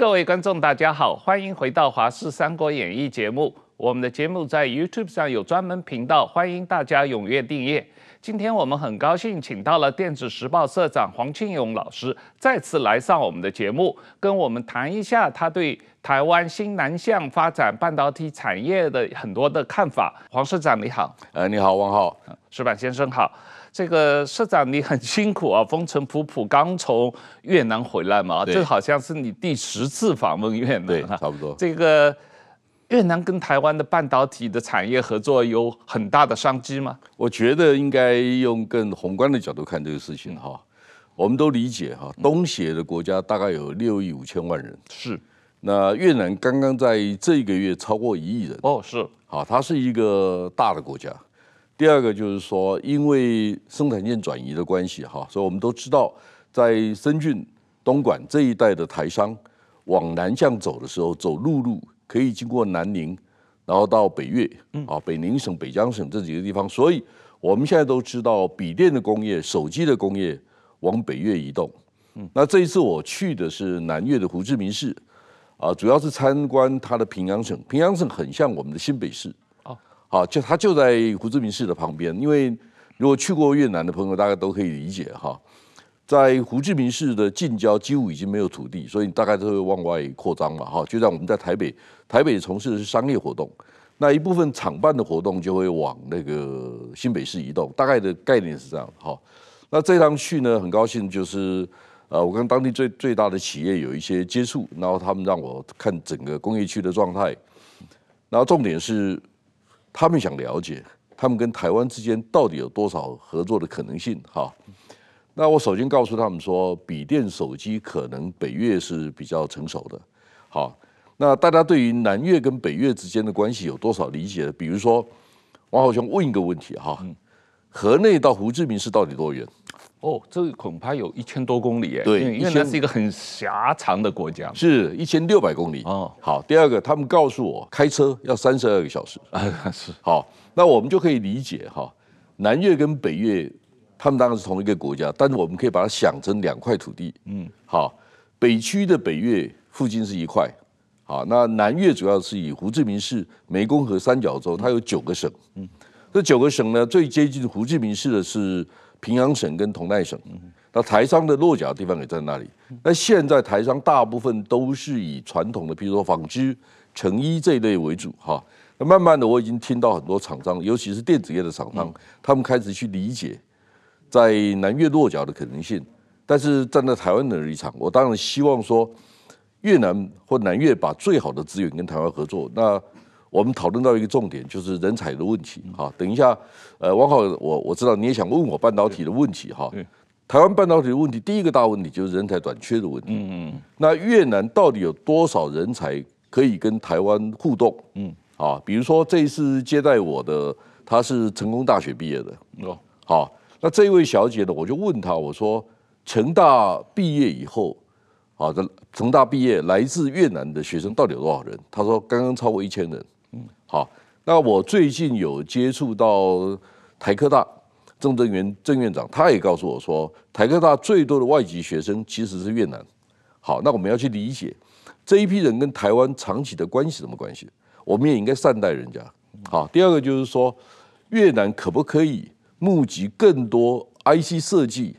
各位观众，大家好，欢迎回到《华视三国演义》节目。我们的节目在 YouTube 上有专门频道，欢迎大家踊跃订阅。今天我们很高兴请到了电子时报社长黄庆勇老师再次来上我们的节目，跟我们谈一下他对台湾新南向发展半导体产业的很多的看法。黄社长你好，呃，你好，王浩，石板先生好。这个社长你很辛苦啊，风尘仆仆刚从越南回来嘛，这好像是你第十次访问越南，对，差不多。这个。越南跟台湾的半导体的产业合作有很大的商机吗？我觉得应该用更宏观的角度看这个事情哈。我们都理解哈，东协的国家大概有六亿五千万人，是。那越南刚刚在这个月超过一亿人哦，是。好，它是一个大的国家。第二个就是说，因为生产线转移的关系哈，所以我们都知道，在深圳、东莞这一带的台商往南向走的时候，走陆路。可以经过南宁，然后到北越，啊，北宁省、北江省这几个地方，所以我们现在都知道，笔电的工业、手机的工业往北越移动。那这一次我去的是南越的胡志明市，啊，主要是参观它的平阳省。平阳省很像我们的新北市，哦，好，就它就在胡志明市的旁边。因为如果去过越南的朋友，大家都可以理解哈。在胡志明市的近郊几乎已经没有土地，所以你大概都会往外扩张嘛，哈。就像我们在台北，台北从事的是商业活动，那一部分厂办的活动就会往那个新北市移动，大概的概念是这样，哈。那这趟去呢，很高兴，就是呃，我跟当地最最大的企业有一些接触，然后他们让我看整个工业区的状态，然后重点是他们想了解，他们跟台湾之间到底有多少合作的可能性，哈。那我首先告诉他们说，笔电手机可能北越是比较成熟的。好，那大家对于南越跟北越之间的关系有多少理解？比如说，王浩雄问一个问题哈，河内到胡志明市到底多远？哦，这个恐怕有一千多公里哎。对，因为那是一个很狭长的国家，是一千六百公里。哦，好，第二个，他们告诉我开车要三十二个小时。啊，是。好，那我们就可以理解哈，南越跟北越。他们当然是同一个国家，但是我们可以把它想成两块土地。嗯，好，北区的北越附近是一块，好，那南越主要是以胡志明市、湄公河三角洲，它有九个省。嗯，这九个省呢，最接近胡志明市的是平阳省跟同奈省。嗯，那台商的落脚的地方也在那里。那现在台商大部分都是以传统的，譬如说纺织、成衣这一类为主。哈，那慢慢的我已经听到很多厂商，尤其是电子业的厂商，他们开始去理解。在南越落脚的可能性，但是站在台湾的立场，我当然希望说，越南或南越把最好的资源跟台湾合作。那我们讨论到一个重点，就是人才的问题。哈，等一下，呃，王浩，我我知道你也想问我半导体的问题。哈，台湾半导体的问题，第一个大问题就是人才短缺的问题。嗯嗯。那越南到底有多少人才可以跟台湾互动？嗯。啊，比如说这一次接待我的，他是成功大学毕业的。哦。好。那这一位小姐呢，我就问她，我说，成大毕业以后，啊，这成大毕业来自越南的学生到底有多少人？她说刚刚超过一千人。好，那我最近有接触到台科大郑正元郑院长，他也告诉我说，台科大最多的外籍学生其实是越南。好，那我们要去理解这一批人跟台湾长期的关系什么关系？我们也应该善待人家。好，第二个就是说，越南可不可以？募集更多 IC 设计、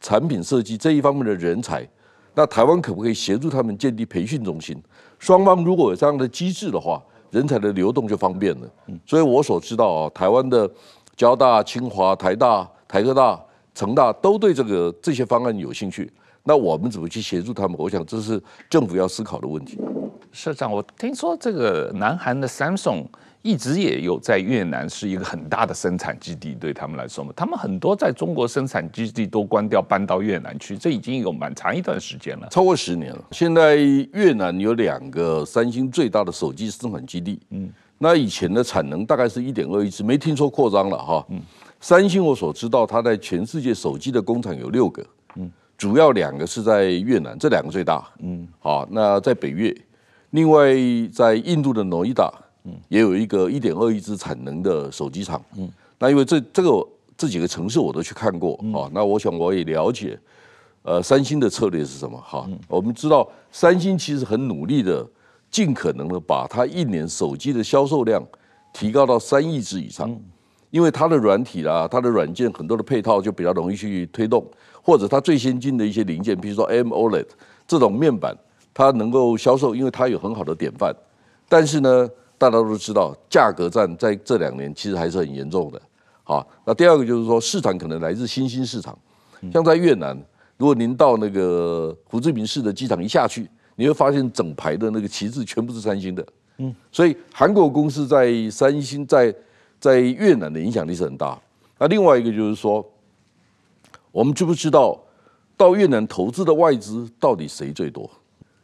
产品设计这一方面的人才，那台湾可不可以协助他们建立培训中心？双方如果有这样的机制的话，人才的流动就方便了。所以我所知道啊，台湾的交大、清华、台大、台科大、成大都对这个这些方案有兴趣。那我们怎么去协助他们？我想这是政府要思考的问题。社长，我听说这个南韩的 Samsung。一直也有在越南是一个很大的生产基地，对他们来说嘛，他们很多在中国生产基地都关掉，搬到越南去，这已经有蛮长一段时间了，超过十年了。现在越南有两个三星最大的手机生产基地，嗯，那以前的产能大概是一点二亿只，没听说扩张了哈。嗯，三星我所知道，它在全世界手机的工厂有六个，嗯，主要两个是在越南，这两个最大，嗯，好，那在北越，另外在印度的诺伊达。也有一个一点二亿只产能的手机厂，嗯。那因为这这个这几个城市我都去看过啊，那我想我也了解，呃，三星的策略是什么？哈，我们知道三星其实很努力的，尽可能的把它一年手机的销售量提高到三亿只以上，因为它的软体啦，它的软件很多的配套就比较容易去推动，或者它最先进的一些零件，比如说 AMOLED 这种面板，它能够销售，因为它有很好的典范。但是呢，大家都知道价格战在这两年其实还是很严重的。好，那第二个就是说市场可能来自新兴市场，像在越南。如果您到那个胡志明市的机场一下去，你会发现整排的那个旗帜全部是三星的。嗯，所以韩国公司在三星在在越南的影响力是很大。那另外一个就是说，我们知不知道到越南投资的外资到底谁最多？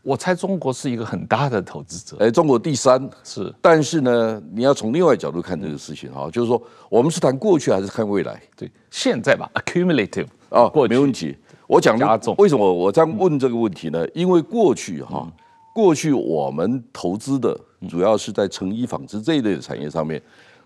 我猜中国是一个很大的投资者。哎，中国第三是，但是呢，你要从另外角度看这个事情哈，就是说我们是谈过去还是看未来？对，现在吧，accumulative 啊，过去没问题。我讲的为什么我这样问这个问题呢？因为过去哈，过去我们投资的主要是在成衣、纺织这一类的产业上面。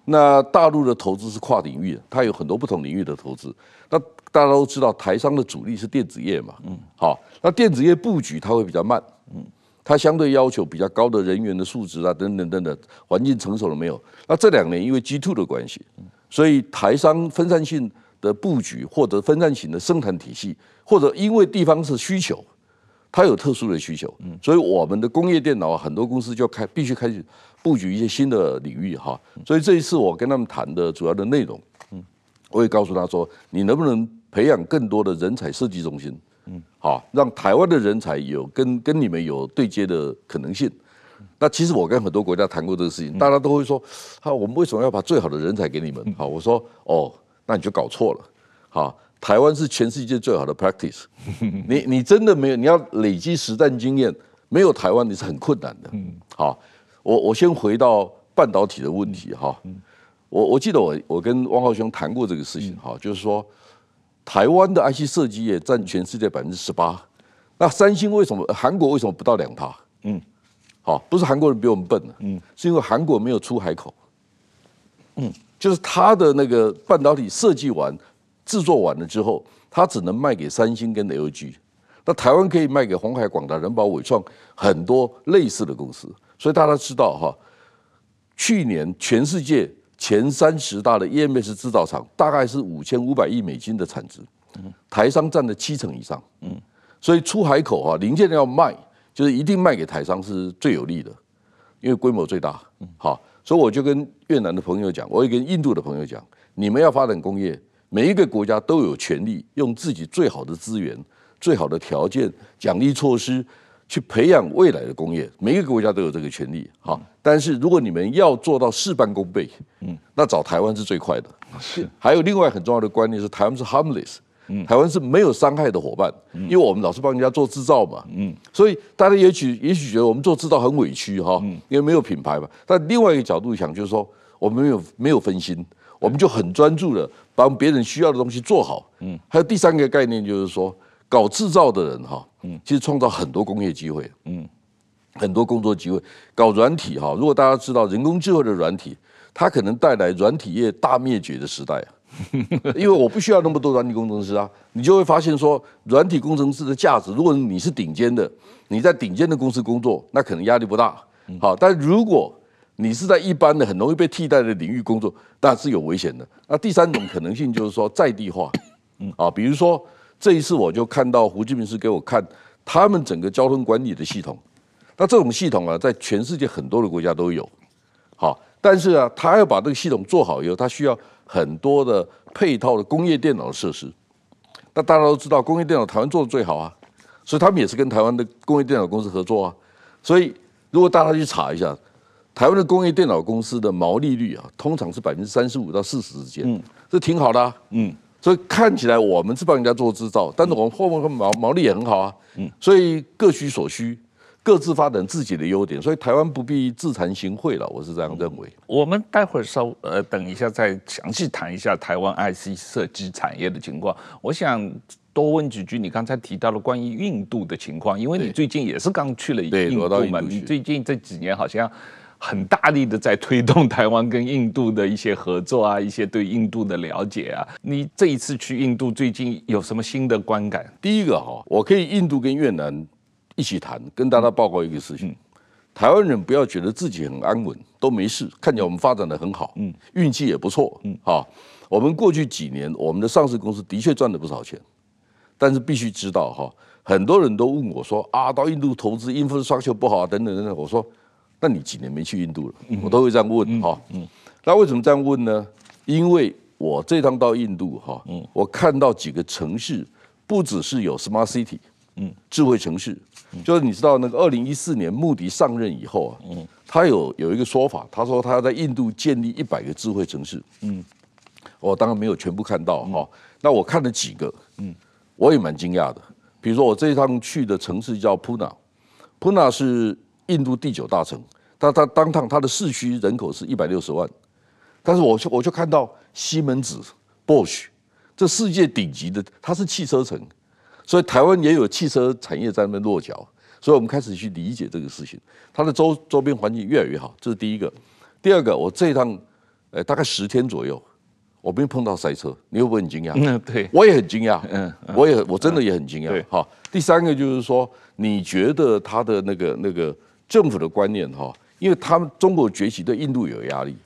那大陆的投资是跨领域的，它有很多不同领域的投资。那大家都知道，台商的主力是电子业嘛，嗯，好，那电子业布局它会比较慢，嗯，它相对要求比较高的人员的素质啊，等等等等，环境成熟了没有？那这两年因为 G two 的关系，所以台商分散性的布局或者分散型的生产体系。或者因为地方是需求，它有特殊的需求，嗯所以我们的工业电脑很多公司就开必须开始布局一些新的领域哈。所以这一次我跟他们谈的主要的内容，嗯我也告诉他说，你能不能培养更多的人才设计中心，嗯好，让台湾的人才有跟跟你们有对接的可能性。那其实我跟很多国家谈过这个事情，大家都会说，好，我们为什么要把最好的人才给你们？好，我说，哦，那你就搞错了，好。台湾是全世界最好的 practice，你你真的没有，你要累积实战经验，没有台湾你是很困难的。好，我我先回到半导体的问题哈。我我记得我我跟汪浩兄谈过这个事情哈，就是说台湾的 IC 设计业占全世界百分之十八，那三星为什么韩国为什么不到两趴？嗯，好，不是韩国人比我们笨，嗯，是因为韩国没有出海口，嗯，就是他的那个半导体设计完。制作完了之后，他只能卖给三星跟 LG。那台湾可以卖给鸿海、广达、仁宝、伟创很多类似的公司。所以大家知道哈，去年全世界前三十大的 EMS 制造厂大概是五千五百亿美金的产值，台商占了七成以上。嗯，所以出海口啊，零件要卖，就是一定卖给台商是最有利的，因为规模最大。好，所以我就跟越南的朋友讲，我也跟印度的朋友讲，你们要发展工业。每一个国家都有权利用自己最好的资源、最好的条件、奖励措施去培养未来的工业。每一个国家都有这个权利。好，但是如果你们要做到事半功倍，嗯，那找台湾是最快的。是，还有另外很重要的观念是，台湾是 harmless，台湾是没有伤害的伙伴，因为我们老是帮人家做制造嘛，嗯，所以大家也许也许觉得我们做制造很委屈哈，因为没有品牌嘛。但另外一个角度想，就是说我们没有没有分心。我们就很专注的帮别人需要的东西做好。嗯，还有第三个概念就是说，搞制造的人哈，嗯，其实创造很多工业机会，嗯，很多工作机会。搞软体哈，如果大家知道人工智慧的软体，它可能带来软体业大灭绝的时代啊。因为我不需要那么多软体工程师啊，你就会发现说，软体工程师的价值，如果你是顶尖的，你在顶尖的公司工作，那可能压力不大。好，但如果你是在一般的很容易被替代的领域工作，那是有危险的。那第三种可能性就是说在地化，嗯啊，比如说这一次我就看到胡志明市给我看他们整个交通管理的系统，那这种系统啊，在全世界很多的国家都有，好，但是啊，他要把这个系统做好以后，他需要很多的配套的工业电脑的设施。那大家都知道，工业电脑台湾做的最好啊，所以他们也是跟台湾的工业电脑公司合作啊。所以如果大家去查一下。台湾的工业电脑公司的毛利率啊，通常是百分之三十五到四十之间，嗯，这挺好的啊，嗯，所以看起来我们是帮人家做制造，但是我们后面毛毛利也很好啊，嗯，所以各取所需，各自发展自己的优点，所以台湾不必自惭形秽了，我是这样认为。我们待会儿稍呃等一下再详细谈一下台湾 IC 设计产业的情况。我想多问几句，你刚才提到了关于印度的情况，因为你最近也是刚去了印度嘛，你最近这几年好像。很大力的在推动台湾跟印度的一些合作啊，一些对印度的了解啊。你这一次去印度，最近有什么新的观感？第一个哈，我可以印度跟越南一起谈，跟大家报告一个事情。嗯、台湾人不要觉得自己很安稳，都没事，看起来我们发展的很好，嗯，运气也不错，嗯，好。我们过去几年，我们的上市公司的确赚了不少钱，但是必须知道哈，很多人都问我说啊，到印度投资，infrastructure 不好啊，等等等等。我说，那你几年没去印度了？我都会这样问哈。那为什么这样问呢？因为我这趟到印度哈，我看到几个城市，不只是有 smart city，嗯，智慧城市，就是你知道那个二零一四年穆迪上任以后啊，他有有一个说法，他说他要在印度建立一百个智慧城市，嗯。我当然没有全部看到哈，那我看了几个，嗯，我也蛮惊讶的。比如说我这一趟去的城市叫普纳，普纳是印度第九大城，它它当趟它的市区人口是一百六十万，但是我就我就看到西门子、Bosch，这世界顶级的，它是汽车城，所以台湾也有汽车产业在那边落脚，所以我们开始去理解这个事情，它的周周边环境越来越好，这是第一个。第二个，我这一趟，呃，大概十天左右。我没有碰到塞车，你会不会很惊讶？嗯，对，我也很惊讶。嗯，我也我真的也很惊讶。对，好，第三个就是说，你觉得它的那个那个政府的观念哈，因为他们中国崛起对印度有压力。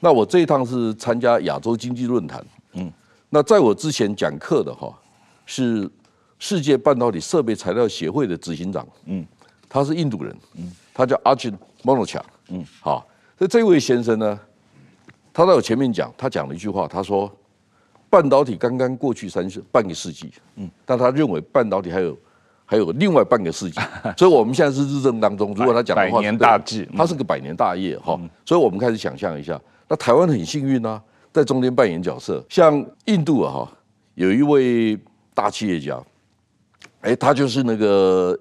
那我这一趟是参加亚洲经济论坛，嗯，那在我之前讲课的哈是世界半导体设备材料协会的执行长，嗯，他是印度人，嗯，他叫 Ajit Manocha，嗯，好，那这位先生呢？他在我前面讲，他讲了一句话，他说：“半导体刚刚过去三十半个世纪，嗯，但他认为半导体还有还有另外半个世纪，所以我们现在是日正当中。如果他讲的话，百年大计，他是个百年大业哈。所以我们开始想象一下，那台湾很幸运啊，在中间扮演角色。像印度啊，哈，有一位大企业家，哎，他就是那个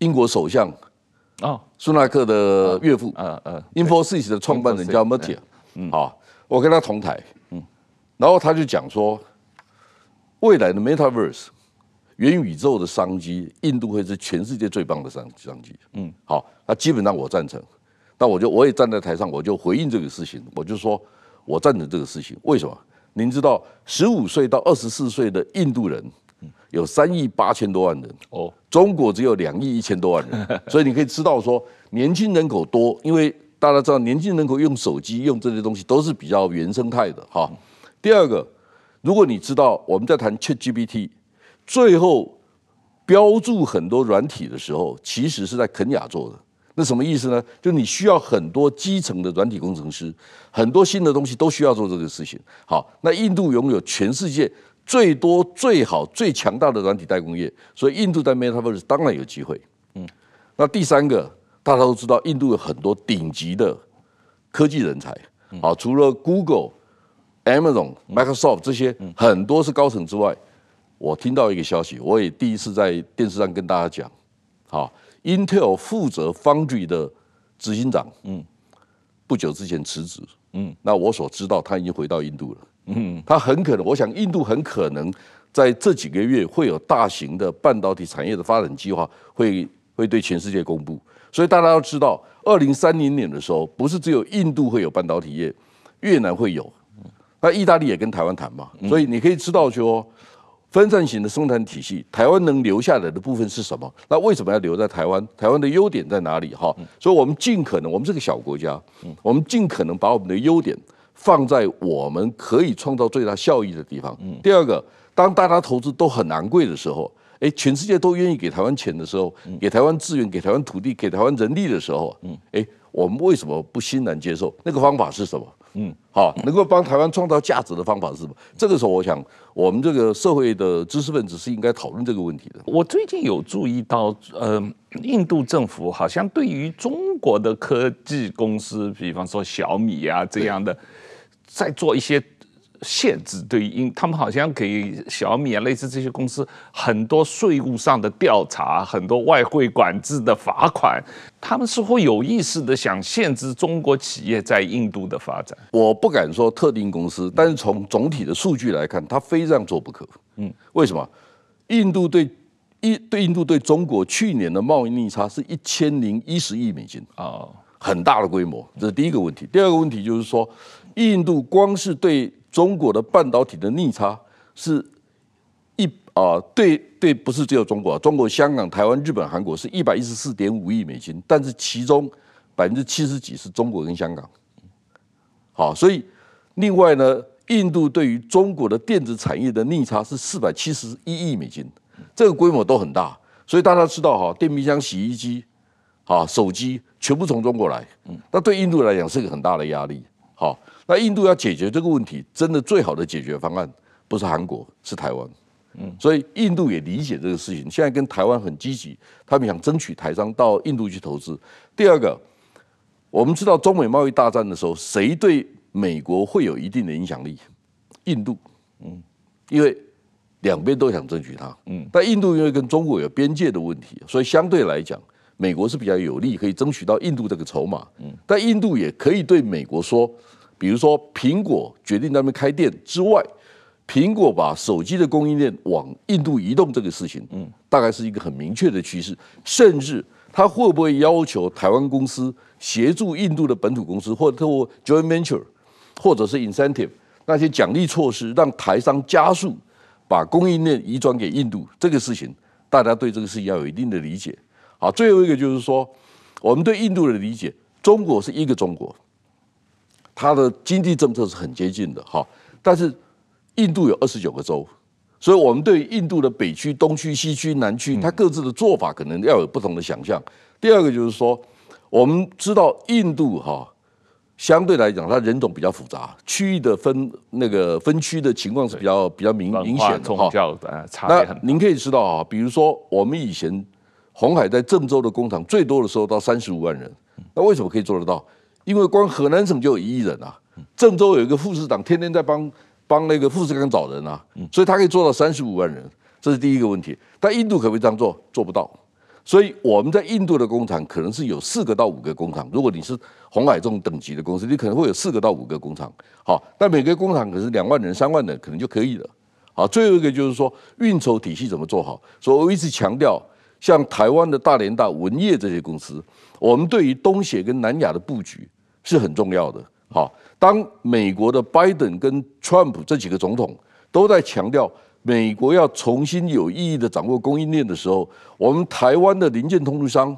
英国首相哦，苏纳克的岳父，嗯嗯，Infosys 的创办人叫 Murthy。嗯，好，我跟他同台，嗯，然后他就讲说，未来的 Metaverse 元宇宙的商机，印度会是全世界最棒的商商机，嗯，好，那基本上我赞成，那我就我也站在台上，我就回应这个事情，我就说我赞成这个事情，为什么？您知道，十五岁到二十四岁的印度人有三亿八千多万人，哦，中国只有两亿一千多万人，所以你可以知道说，年轻人口多，因为。大家知道，年轻人口用手机、用这些东西都是比较原生态的哈。第二个，如果你知道我们在谈 ChatGPT，最后标注很多软体的时候，其实是在肯雅做的。那什么意思呢？就你需要很多基层的软体工程师，很多新的东西都需要做这个事情。好，那印度拥有全世界最多、最好、最强大的软体代工业，所以印度在 Metaverse 当然有机会。嗯，那第三个。大家都知道，印度有很多顶级的科技人才，好，除了 Google、Amazon、Microsoft 这些很多是高层之外，我听到一个消息，我也第一次在电视上跟大家讲，好，Intel 负责 Foundry 的执行长，嗯，不久之前辞职，嗯，那我所知道他已经回到印度了，嗯，他很可能，我想印度很可能在这几个月会有大型的半导体产业的发展计划，会会对全世界公布。所以大家要知道，二零三零年的时候，不是只有印度会有半导体业，越南会有，那意大利也跟台湾谈嘛。所以你可以知道说，分散型的生产体系，台湾能留下来的部分是什么？那为什么要留在台湾？台湾的优点在哪里？哈，所以我们尽可能，我们是个小国家，我们尽可能把我们的优点放在我们可以创造最大效益的地方。第二个，当大家投资都很昂贵的时候。哎，全世界都愿意给台湾钱的时候，给台湾资源、给台湾土地、给台湾人力的时候，嗯，哎，我们为什么不欣然接受？那个方法是什么？嗯，好，能够帮台湾创造价值的方法是什么？这个时候，我想我们这个社会的知识分子是应该讨论这个问题的。我最近有注意到，呃，印度政府好像对于中国的科技公司，比方说小米啊这样的，对在做一些。限制对于印，他们好像给小米啊，类似这些公司很多税务上的调查，很多外汇管制的罚款，他们是会有意识的想限制中国企业在印度的发展。我不敢说特定公司，但是从总体的数据来看，他非这样做不可。嗯，为什么？印度对印对印度对中国去年的贸易逆差是一千零一十亿美金啊。很大的规模，这是第一个问题。第二个问题就是说，印度光是对中国的半导体的逆差是一啊，对对，不是只有中国，中国、香港、台湾、日本、韩国是一百一十四点五亿美金，但是其中百分之七十几是中国跟香港。好，所以另外呢，印度对于中国的电子产业的逆差是四百七十一亿美金，这个规模都很大。所以大家知道哈，电冰箱、洗衣机。啊，手机全部从中国来，那对印度来讲是个很大的压力。好，那印度要解决这个问题，真的最好的解决方案不是韩国，是台湾。嗯，所以印度也理解这个事情，现在跟台湾很积极，他们想争取台商到印度去投资。第二个，我们知道中美贸易大战的时候，谁对美国会有一定的影响力？印度，嗯，因为两边都想争取它，嗯，但印度因为跟中国有边界的问题，所以相对来讲。美国是比较有利，可以争取到印度这个筹码。嗯，但印度也可以对美国说，比如说苹果决定在那边开店之外，苹果把手机的供应链往印度移动这个事情，嗯，大概是一个很明确的趋势。甚至他会不会要求台湾公司协助印度的本土公司，或者透过 joint venture，或者是 incentive 那些奖励措施，让台商加速把供应链移转给印度这个事情，大家对这个事情要有一定的理解。好，最后一个就是说，我们对印度的理解，中国是一个中国，它的经济政策是很接近的哈。但是印度有二十九个州，所以我们对印度的北区、东区、西区、南区，它各自的做法可能要有不同的想象。第二个就是说，我们知道印度哈，相对来讲，它人种比较复杂，区域的分那个分区的情况是比较比较明明显的哈。那您可以知道啊，比如说我们以前。红海在郑州的工厂最多的时候到三十五万人，那为什么可以做得到？因为光河南省就有一亿人啊，郑州有一个副市长天天在帮帮那个富士康找人啊，所以他可以做到三十五万人，这是第一个问题。但印度可不可以这样做？做不到。所以我们在印度的工厂可能是有四个到五个工厂。如果你是鸿海这种等级的公司，你可能会有四个到五个工厂。好，但每个工厂可是两万人、三万人可能就可以了。好，最后一个就是说运筹体系怎么做好。所以我一直强调。像台湾的大联大、文业这些公司，我们对于东协跟南亚的布局是很重要的。好，当美国的拜登跟川普这几个总统都在强调美国要重新有意义的掌握供应链的时候，我们台湾的零件通路商，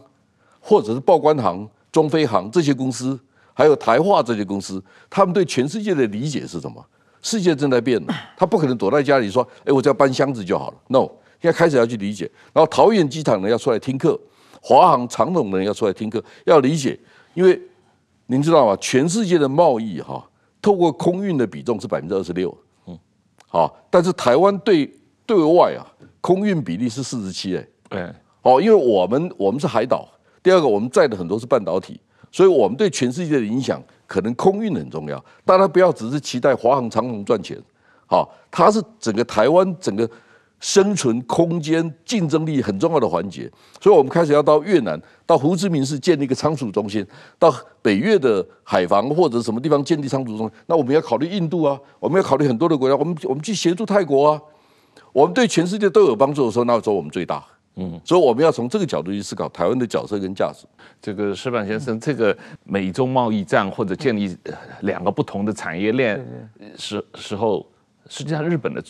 或者是报关行、中飞航这些公司，还有台化这些公司，他们对全世界的理解是什么？世界正在变了，他不可能躲在家里说：“哎，我只要搬箱子就好了。” No。现在开始要去理解，然后桃园机场呢要出来听课，华航、长荣的人要出来听课，要理解，因为您知道吗？全世界的贸易哈，透过空运的比重是百分之二十六，嗯，好，但是台湾对对外啊，空运比例是四十七，哎，对，哦，因为我们我们是海岛，第二个我们在的很多是半导体，所以我们对全世界的影响可能空运很重要，大家不要只是期待华航、长荣赚钱，好，它是整个台湾整个。生存空间竞争力很重要的环节，所以我们开始要到越南，到胡志明市建立一个仓储中心，到北越的海防或者什么地方建立仓储中心。那我们要考虑印度啊，我们要考虑很多的国家，我们我们去协助泰国啊。我们对全世界都有帮助的时候，那时候我们最大。嗯，所以我们要从这个角度去思考台湾的角色跟价值。这个石板先生，这个美中贸易战或者建立两个不同的产业链时时候，实际上日本的。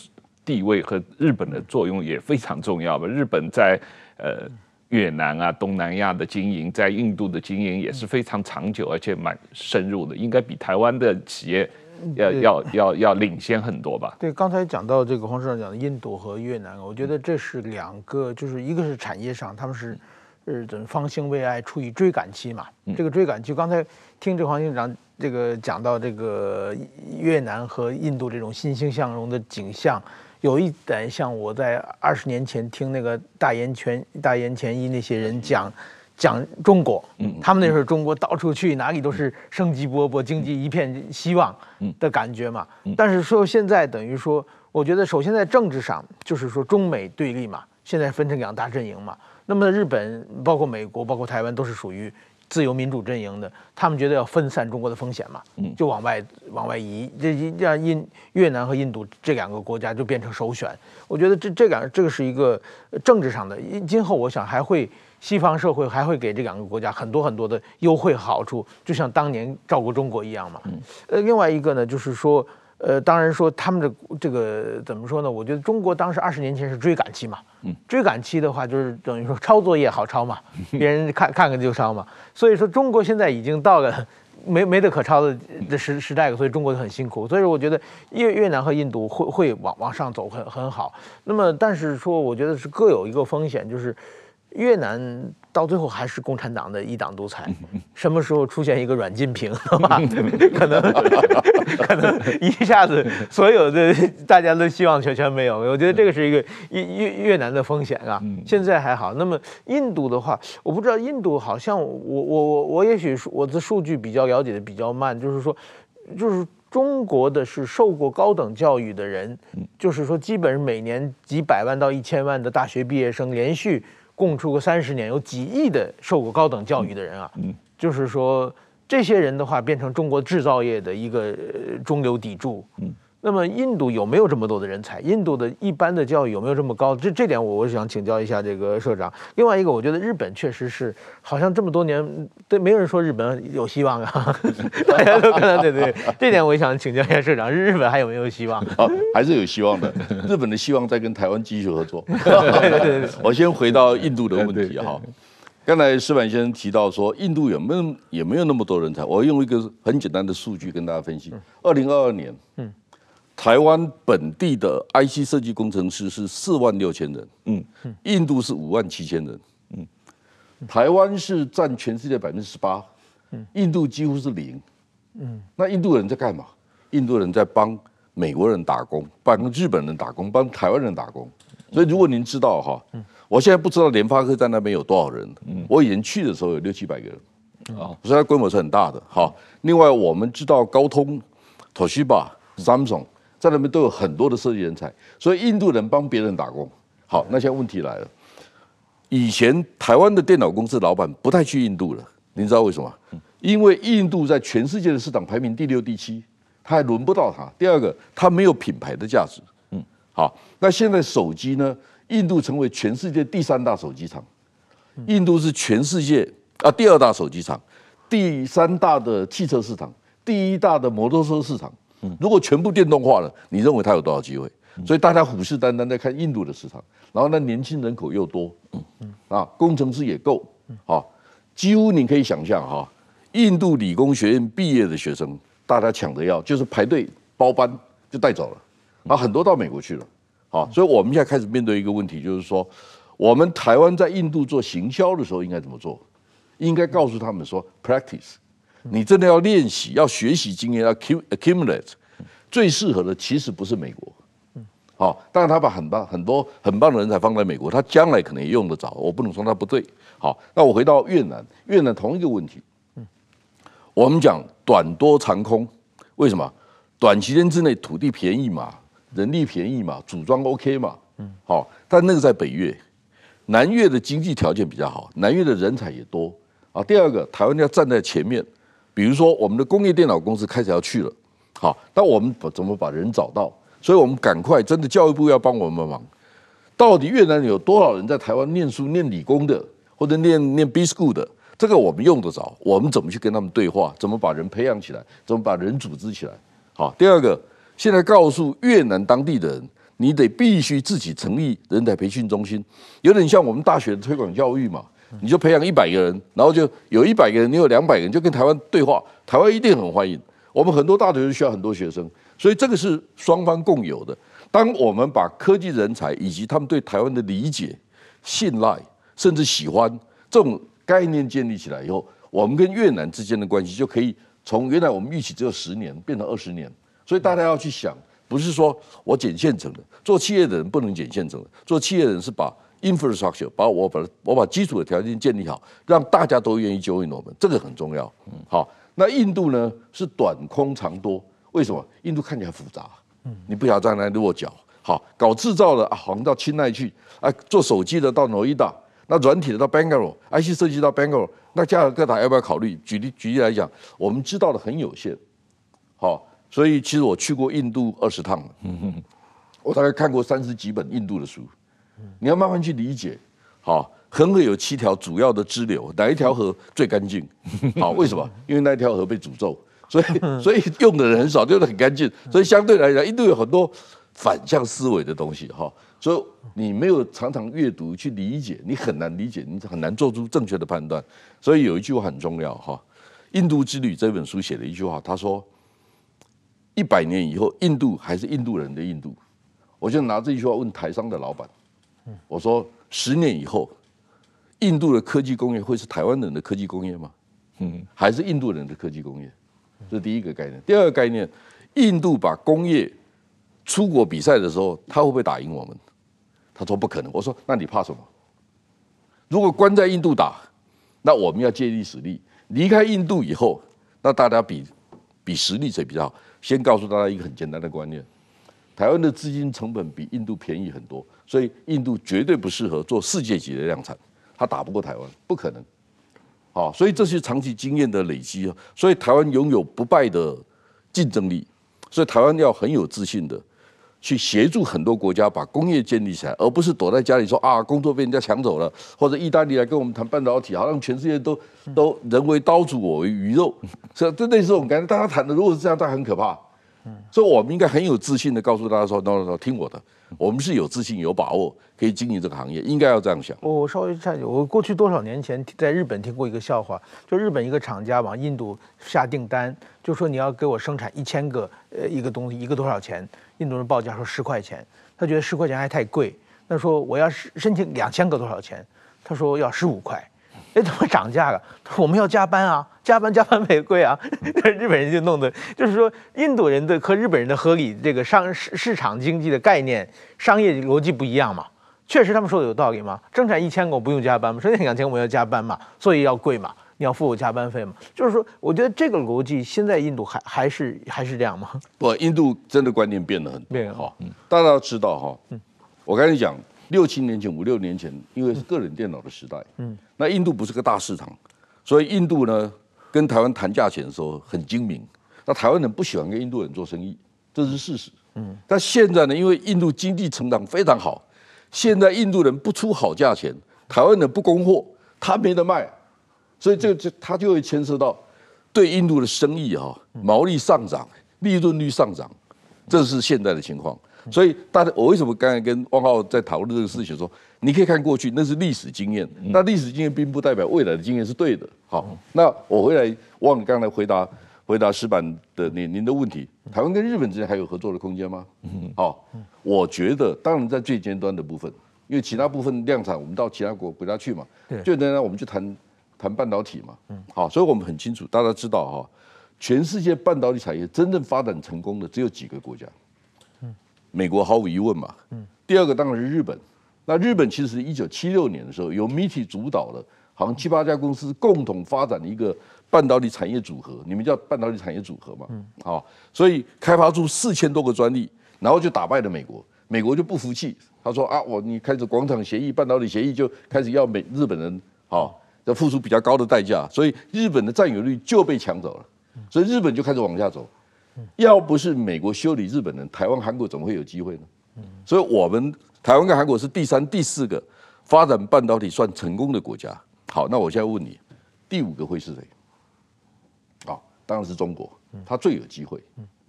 地位和日本的作用也非常重要吧？日本在呃越南啊、东南亚的经营，在印度的经营也是非常长久而且蛮深入的，应该比台湾的企业要要要要领先很多吧？对，刚才讲到这个黄市长讲的印度和越南，我觉得这是两个，就是一个是产业上，他们是是怎方兴未艾，处于追赶期嘛。这个追赶期，刚才听这个黄院长这个讲到这个越南和印度这种欣欣向荣的景象。有一点像我在二十年前听那个大岩泉、大岩泉一那些人讲讲中国，他们那时候中国到处去哪里都是生机勃勃、经济一片希望的感觉嘛。但是说现在等于说，我觉得首先在政治上就是说中美对立嘛，现在分成两大阵营嘛。那么日本、包括美国、包括台湾都是属于。自由民主阵营的，他们觉得要分散中国的风险嘛，就往外往外移，这让印越南和印度这两个国家就变成首选。我觉得这这两这个是一个政治上的，今后我想还会西方社会还会给这两个国家很多很多的优惠好处，就像当年照顾中国一样嘛。呃，另外一个呢，就是说。呃，当然说他们的这个怎么说呢？我觉得中国当时二十年前是追赶期嘛，追赶期的话就是等于说抄作业好抄嘛，别人看看看就抄嘛。所以说中国现在已经到了 没没得可抄的的时时代了，所以中国就很辛苦。所以说我觉得越越南和印度会会往往上走很很好。那么但是说我觉得是各有一个风险，就是越南。到最后还是共产党的一党独裁，什么时候出现一个阮近平，可能可能一下子所有的大家的希望全全没有。我觉得这个是一个越越越南的风险啊。现在还好，那么印度的话，我不知道印度好像我我我我也许我的数据比较了解的比较慢，就是说，就是中国的是受过高等教育的人，就是说基本上每年几百万到一千万的大学毕业生连续。供出个三十年，有几亿的受过高等教育的人啊，嗯，就是说这些人的话，变成中国制造业的一个中流砥柱，嗯。那么印度有没有这么多的人才？印度的一般的教育有没有这么高？这这点我我想请教一下这个社长。另外一个，我觉得日本确实是好像这么多年，对，没有人说日本有希望啊，大家都看到对对。这点我也想请教一下社长，日本还有没有希望？好，还是有希望的。日本的希望在跟台湾继续合作。对 对对。我先回到印度的问题哈。刚才石板先生提到说，印度有没有也没有那么多人才？我用一个很简单的数据跟大家分析：二零二二年，嗯。台湾本地的 IC 设计工程师是四万六千人，嗯，印度是五万七千人，嗯，台湾是占全世界百分之十八，印度几乎是零，嗯，那印度人在干嘛？印度人在帮美国人打工，帮日本人打工，帮台湾人打工。所以如果您知道哈，我现在不知道联发科在那边有多少人，我以前去的时候有六七百个人，啊，所以它规模是很大的。好，另外我们知道高通、Toshiba、Samsung。在那边都有很多的设计人才，所以印度人帮别人打工。好，那现在问题来了，以前台湾的电脑公司老板不太去印度了，您知道为什么？因为印度在全世界的市场排名第六、第七，他还轮不到他。第二个，他没有品牌的价值。嗯，好，那现在手机呢？印度成为全世界第三大手机厂，印度是全世界啊第二大手机厂，第三大的汽车市场，第一大的摩托车市场。如果全部电动化了，你认为它有多少机会？所以大家虎视眈眈在看印度的市场，然后呢，年轻人口又多，啊，工程师也够，啊，几乎你可以想象哈，印度理工学院毕业的学生，大家抢着要，就是排队包班就带走了，啊，很多到美国去了，好，所以我们现在开始面对一个问题，就是说，我们台湾在印度做行销的时候应该怎么做？应该告诉他们说，practice。你真的要练习，要学习经验，要 accumulate，最适合的其实不是美国，好，当然他把很棒很多很棒的人才放在美国，他将来可能也用得着，我不能说他不对。好，那我回到越南，越南同一个问题，我们讲短多长空，为什么？短期间之内土地便宜嘛，人力便宜嘛，组装 OK 嘛，好，但那个在北越，南越的经济条件比较好，南越的人才也多啊。第二个，台湾要站在前面。比如说，我们的工业电脑公司开始要去了，好，那我们怎么把人找到？所以我们赶快，真的教育部要帮我们忙。到底越南有多少人在台湾念书、念理工的，或者念念 B School 的？这个我们用得着。我们怎么去跟他们对话？怎么把人培养起来？怎么把人组织起来？好，第二个，现在告诉越南当地的人，你得必须自己成立人才培训中心，有点像我们大学的推广教育嘛。你就培养一百个人，然后就有一百个人，你有两百个人，就跟台湾对话，台湾一定很欢迎。我们很多大学需要很多学生，所以这个是双方共有的。当我们把科技人才以及他们对台湾的理解、信赖，甚至喜欢这种概念建立起来以后，我们跟越南之间的关系就可以从原来我们预期只有十年变成二十年。所以大家要去想，不是说我捡现成的，做企业的人不能捡现成的，做企业的人是把。Infrastructure 把我把我把基础的条件建立好，让大家都愿意 join 我们，这个很重要。好，那印度呢是短空长多，为什么？印度看起来复杂，你不晓得在那落脚。好，搞制造的啊，好像到清奈去，啊，做手机的到诺伊达，那软体的到 Bangalore，IC 设计到 Bangalore，那加尔各答要不要考虑？举例举例来讲，我们知道的很有限。好，所以其实我去过印度二十趟，我大概看过三十几本印度的书。你要慢慢去理解，好，恒河有七条主要的支流，哪一条河最干净？好，为什么？因为那条河被诅咒，所以所以用的人很少，用的很干净。所以相对来讲，印度有很多反向思维的东西哈。所以你没有常常阅读去理解，你很难理解，你很难做出正确的判断。所以有一句话很重要哈，《印度之旅》这本书写了一句话，他说：一百年以后，印度还是印度人的印度。我就拿这句话问台商的老板，我说：十年以后。印度的科技工业会是台湾人的科技工业吗？嗯，还是印度人的科技工业？这是第一个概念。第二个概念，印度把工业出国比赛的时候，他会不会打赢我们？他说不可能。我说那你怕什么？如果关在印度打，那我们要借力使力。离开印度以后，那大家比比实力谁比较好？先告诉大家一个很简单的观念：台湾的资金成本比印度便宜很多，所以印度绝对不适合做世界级的量产。它打不过台湾，不可能，好，所以这是长期经验的累积啊。所以台湾拥有不败的竞争力，所以台湾要很有自信的去协助很多国家把工业建立起来，而不是躲在家里说啊，工作被人家抢走了，或者意大利来跟我们谈半导体，好像全世界都都人为刀俎我为鱼肉，所以 这类似我们感觉大家谈的如果是这样，那很可怕。所以我们应该很有自信的告诉大家说，no no no，听我的。我们是有自信、有把握可以经营这个行业，应该要这样想。我稍微插一句，我过去多少年前在日本听过一个笑话，就日本一个厂家往印度下订单，就说你要给我生产一千个呃一个东西，一个多少钱？印度人报价说十块钱，他觉得十块钱还太贵，那说我要申请两千个多少钱？他说要十五块。哎，怎么涨价了？我们要加班啊，加班加班费贵啊。日本人就弄得，就是说印度人的和日本人的合理这个商市市场经济的概念、商业逻辑不一样嘛。确实他们说的有道理嘛，生产一千个我不用加班嘛，生产两千个我要加班嘛，所以要贵嘛，你要付我加班费嘛。就是说，我觉得这个逻辑现在印度还还是还是这样吗？不，印度真的观念变得很多。变好，嗯，大家要知道哈，嗯，我跟你讲。六七年前、五六年前，因为是个人电脑的时代，嗯，那印度不是个大市场，所以印度呢跟台湾谈价钱的时候很精明。那台湾人不喜欢跟印度人做生意，这是事实，嗯。但现在呢，因为印度经济成长非常好，现在印度人不出好价钱，台湾人不供货，他没得卖，所以这个就他就会牵涉到对印度的生意哈毛利上涨、利润率上涨，这是现在的情况。所以，大家，我为什么刚才跟汪浩在讨论这个事情？说你可以看过去，那是历史经验，那历史经验并不代表未来的经验是对的。好，那我回来忘了刚才回答回答石板的您您的问题，台湾跟日本之间还有合作的空间吗？好，我觉得当然在最尖端的部分，因为其他部分量产，我们到其他国国家去嘛。最简单，我们就谈谈半导体嘛。好，所以我们很清楚，大家知道哈，全世界半导体产业真正发展成功的只有几个国家。美国毫无疑问嘛，嗯第二个当然是日本。那日本其实是一九七六年的时候由 MITI 主导的，好像七八家公司共同发展的一个半导体产业组合，你们叫半导体产业组合嘛？嗯好，所以开发出四千多个专利，然后就打败了美国。美国就不服气，他说啊，我你开始广场协议、半导体协议就开始要美日本人好要付出比较高的代价，所以日本的占有率就被抢走了，所以日本就开始往下走。要不是美国修理日本人，台湾、韩国怎么会有机会呢？所以，我们台湾跟韩国是第三、第四个发展半导体算成功的国家。好，那我现在问你，第五个会是谁？啊，当然是中国，它最有机会。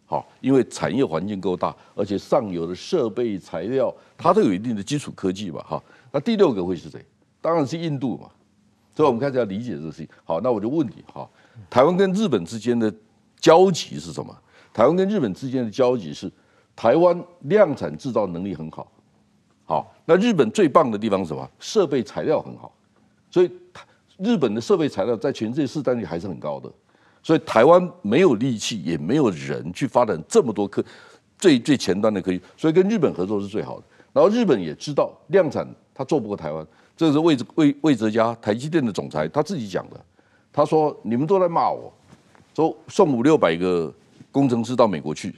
好，因为产业环境够大，而且上游的设备、材料，它都有一定的基础科技嘛。哈，那第六个会是谁？当然是印度嘛。所以，我们开始要理解这个事情。好，那我就问你，哈，台湾跟日本之间的交集是什么？台湾跟日本之间的交集是，台湾量产制造能力很好，好，那日本最棒的地方是什么？设备材料很好，所以日本的设备材料在全世界市占率还是很高的，所以台湾没有力气也没有人去发展这么多科最最前端的科技，所以跟日本合作是最好的。然后日本也知道量产他做不过台湾，这是魏魏魏哲家台积电的总裁他自己讲的，他说你们都在骂我，说送五六百个。工程师到美国去，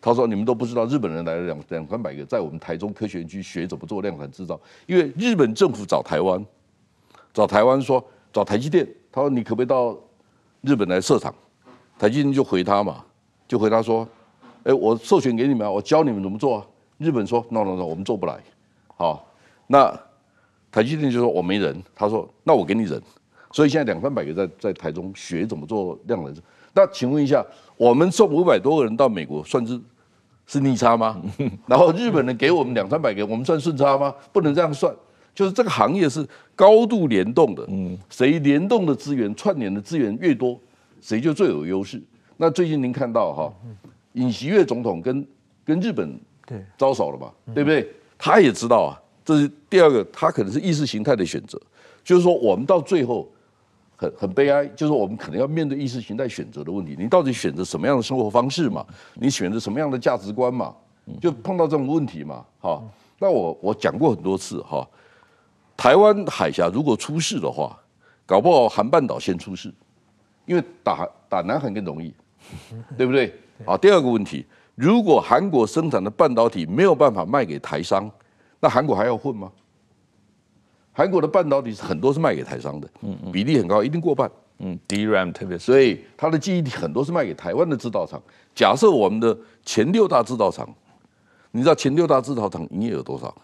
他说：“你们都不知道，日本人来了两两三百个，在我们台中科学园区学怎么做量产制造。因为日本政府找台湾，找台湾说找台积电，他说你可不可以到日本来设厂？台积电就回他嘛，就回他说：哎，我授权给你们，我教你们怎么做啊。日本说：no no no，我们做不来。好，那台积电就说我没人，他说那我给你人，所以现在两三百个在在台中学怎么做量能。那请问一下，我们送五百多个人到美国，算是是逆差吗？然后日本人给我们两三百个，我们算顺差吗？不能这样算，就是这个行业是高度联动的，嗯，谁联动的资源串联的资源越多，谁就最有优势。那最近您看到哈，尹锡悦总统跟跟日本对招手了嘛，对不对？他也知道啊，这是第二个，他可能是意识形态的选择，就是说我们到最后。很很悲哀，就是我们可能要面对意识形态选择的问题。你到底选择什么样的生活方式嘛？你选择什么样的价值观嘛？就碰到这种问题嘛？哈，那我我讲过很多次哈，台湾海峡如果出事的话，搞不好韩半岛先出事，因为打打南韩更容易，对不对？好，第二个问题，如果韩国生产的半导体没有办法卖给台商，那韩国还要混吗？韩国的半导体是很多是卖给台商的，嗯嗯，比例很高，一定过半，嗯，DRAM 特别，所以它的记忆体很多是卖给台湾的制造厂。假设我们的前六大制造厂，你知道前六大制造厂营业额多少？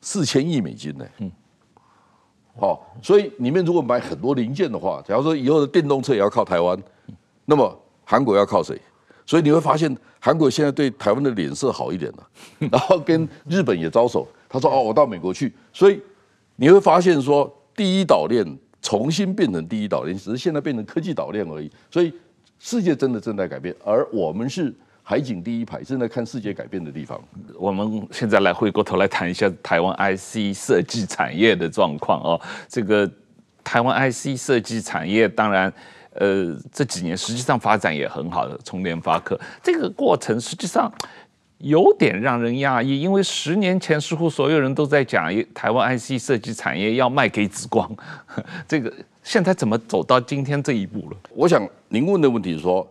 四千亿美金呢，嗯，好，所以里面如果买很多零件的话，假如说以后的电动车也要靠台湾，那么韩国要靠谁？所以你会发现韩国现在对台湾的脸色好一点了，然后跟日本也招手，他说哦，我到美国去，所以。你会发现说，第一岛链重新变成第一岛链，只是现在变成科技岛链而已。所以世界真的正在改变，而我们是海景第一排，正在看世界改变的地方。我们现在来回过头来谈一下台湾 IC 设计产业的状况哦。这个台湾 IC 设计产业，当然，呃，这几年实际上发展也很好的，从联发科这个过程，实际上。有点让人讶异，因为十年前似乎所有人都在讲台湾 IC 设计产业要卖给紫光，这个现在怎么走到今天这一步了？我想您问的问题是说，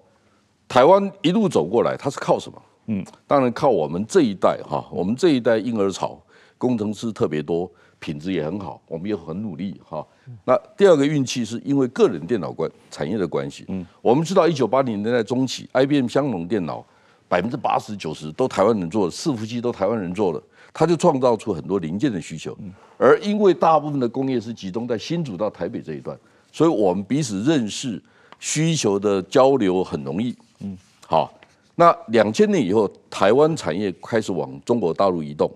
台湾一路走过来，它是靠什么？嗯，当然靠我们这一代哈，我们这一代婴儿潮，工程师特别多，品质也很好，我们也很努力哈。那第二个运气是因为个人电脑关产业的关系，嗯，我们知道一九八零年代中期，IBM 香农电脑。百分之八十九十都台湾人做的，伺服器都台湾人做的，他就创造出很多零件的需求。而因为大部分的工业是集中在新竹到台北这一段，所以我们彼此认识，需求的交流很容易。嗯，好，那两千年以后，台湾产业开始往中国大陆移动，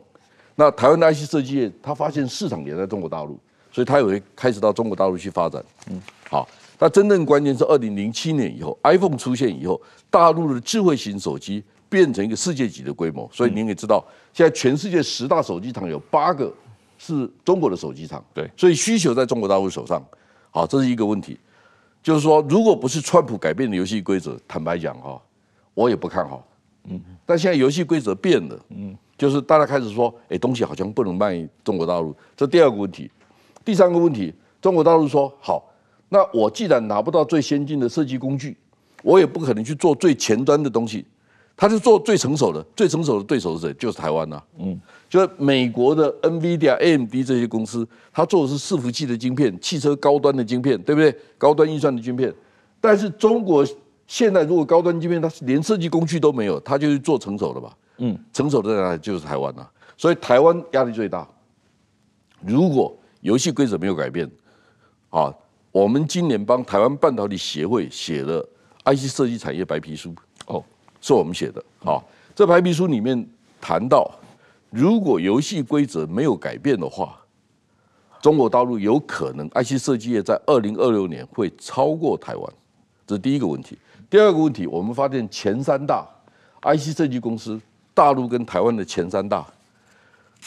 那台湾的 IC 设计业，他发现市场也在中国大陆，所以他也会开始到中国大陆去发展。嗯，好。那真正关键是二零零七年以后，iPhone 出现以后，大陆的智慧型手机变成一个世界级的规模。所以您也知道，现在全世界十大手机厂有八个是中国的手机厂。对，所以需求在中国大陆手上。好，这是一个问题。就是说，如果不是川普改变的游戏规则，坦白讲哈，我也不看好。嗯。但现在游戏规则变了。嗯。就是大家开始说，哎，东西好像不能卖中国大陆。这第二个问题。第三个问题，中国大陆说好。那我既然拿不到最先进的设计工具，我也不可能去做最前端的东西，他就做最成熟的，最成熟的对手是谁？就是台湾呐。嗯，就是美国的 NVIDIA、AMD 这些公司，他做的是伺服器的晶片，汽车高端的晶片，对不对？高端运算的晶片。但是中国现在如果高端晶片，它是连设计工具都没有，它就是做成熟的吧？嗯，成熟的在哪里？就是台湾呐。所以台湾压力最大。如果游戏规则没有改变，啊。我们今年帮台湾半导体协会写了 IC 设计产业白皮书，哦，是我们写的。好，这白皮书里面谈到，如果游戏规则没有改变的话，中国大陆有可能 IC 设计业在二零二六年会超过台湾，这是第一个问题。第二个问题，我们发现前三大 IC 设计公司，大陆跟台湾的前三大，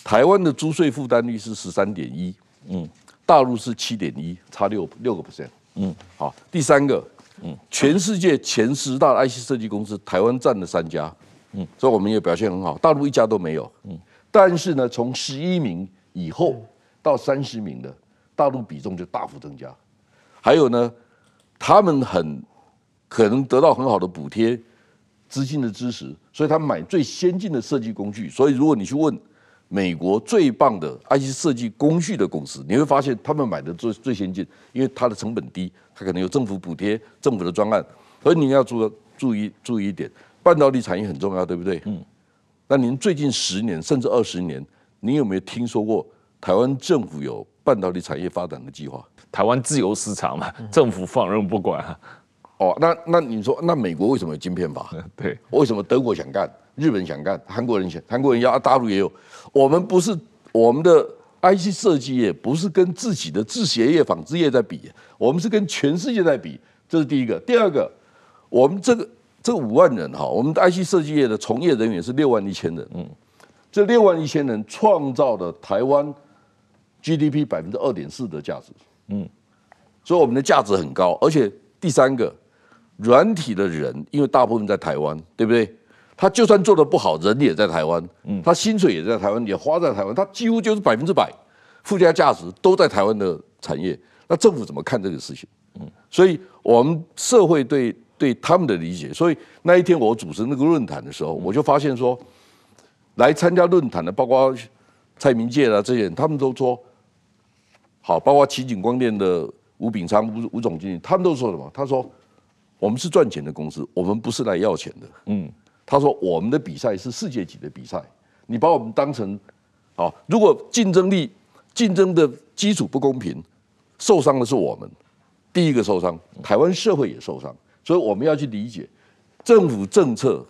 台湾的租税负担率是十三点一，嗯。大陆是七点一，差六六个 percent。嗯，好，第三个，嗯，全世界前十大 IC 设计公司，台湾占了三家，嗯，所以我们也表现很好，大陆一家都没有。嗯，但是呢，从十一名以后到三十名的，大陆比重就大幅增加。还有呢，他们很可能得到很好的补贴、资金的支持，所以他们买最先进的设计工具。所以如果你去问，美国最棒的 IC 设计工序的公司，你会发现他们买的最最先进，因为它的成本低，它可能有政府补贴、政府的专案。所以你要注注意注意一点，半导体产业很重要，对不对？嗯。那您最近十年甚至二十年，您有没有听说过台湾政府有半导体产业发展的计划。台湾自由市场嘛，政府放任不管啊。哦，那那你说，那美国为什么有晶片法？对，为什么德国想干，日本想干，韩国人想，韩国人要，啊，大陆也有。我们不是我们的 IC 设计业，不是跟自己的制鞋业、纺织业在比，我们是跟全世界在比。这是第一个。第二个，我们这个这五万人哈，我们的 IC 设计业的从业人员是六万一千人。嗯，这六万一千人创造了台湾 GDP 百分之二点四的价值。嗯，所以我们的价值很高。而且第三个。软体的人，因为大部分在台湾，对不对？他就算做的不好，人也在台湾，嗯，他薪水也在台湾，也花在台湾，他几乎就是百分之百附加价值都在台湾的产业。那政府怎么看这个事情？嗯，所以我们社会对对他们的理解，所以那一天我主持那个论坛的时候，我就发现说，来参加论坛的，包括蔡明介啊这些人，他们都说好，包括奇景光电的吴炳昌吴吴总经理，他们都说什么？他说。我们是赚钱的公司，我们不是来要钱的。嗯，他说我们的比赛是世界级的比赛，你把我们当成，啊，如果竞争力竞争的基础不公平，受伤的是我们，第一个受伤，台湾社会也受伤，所以我们要去理解政府政策。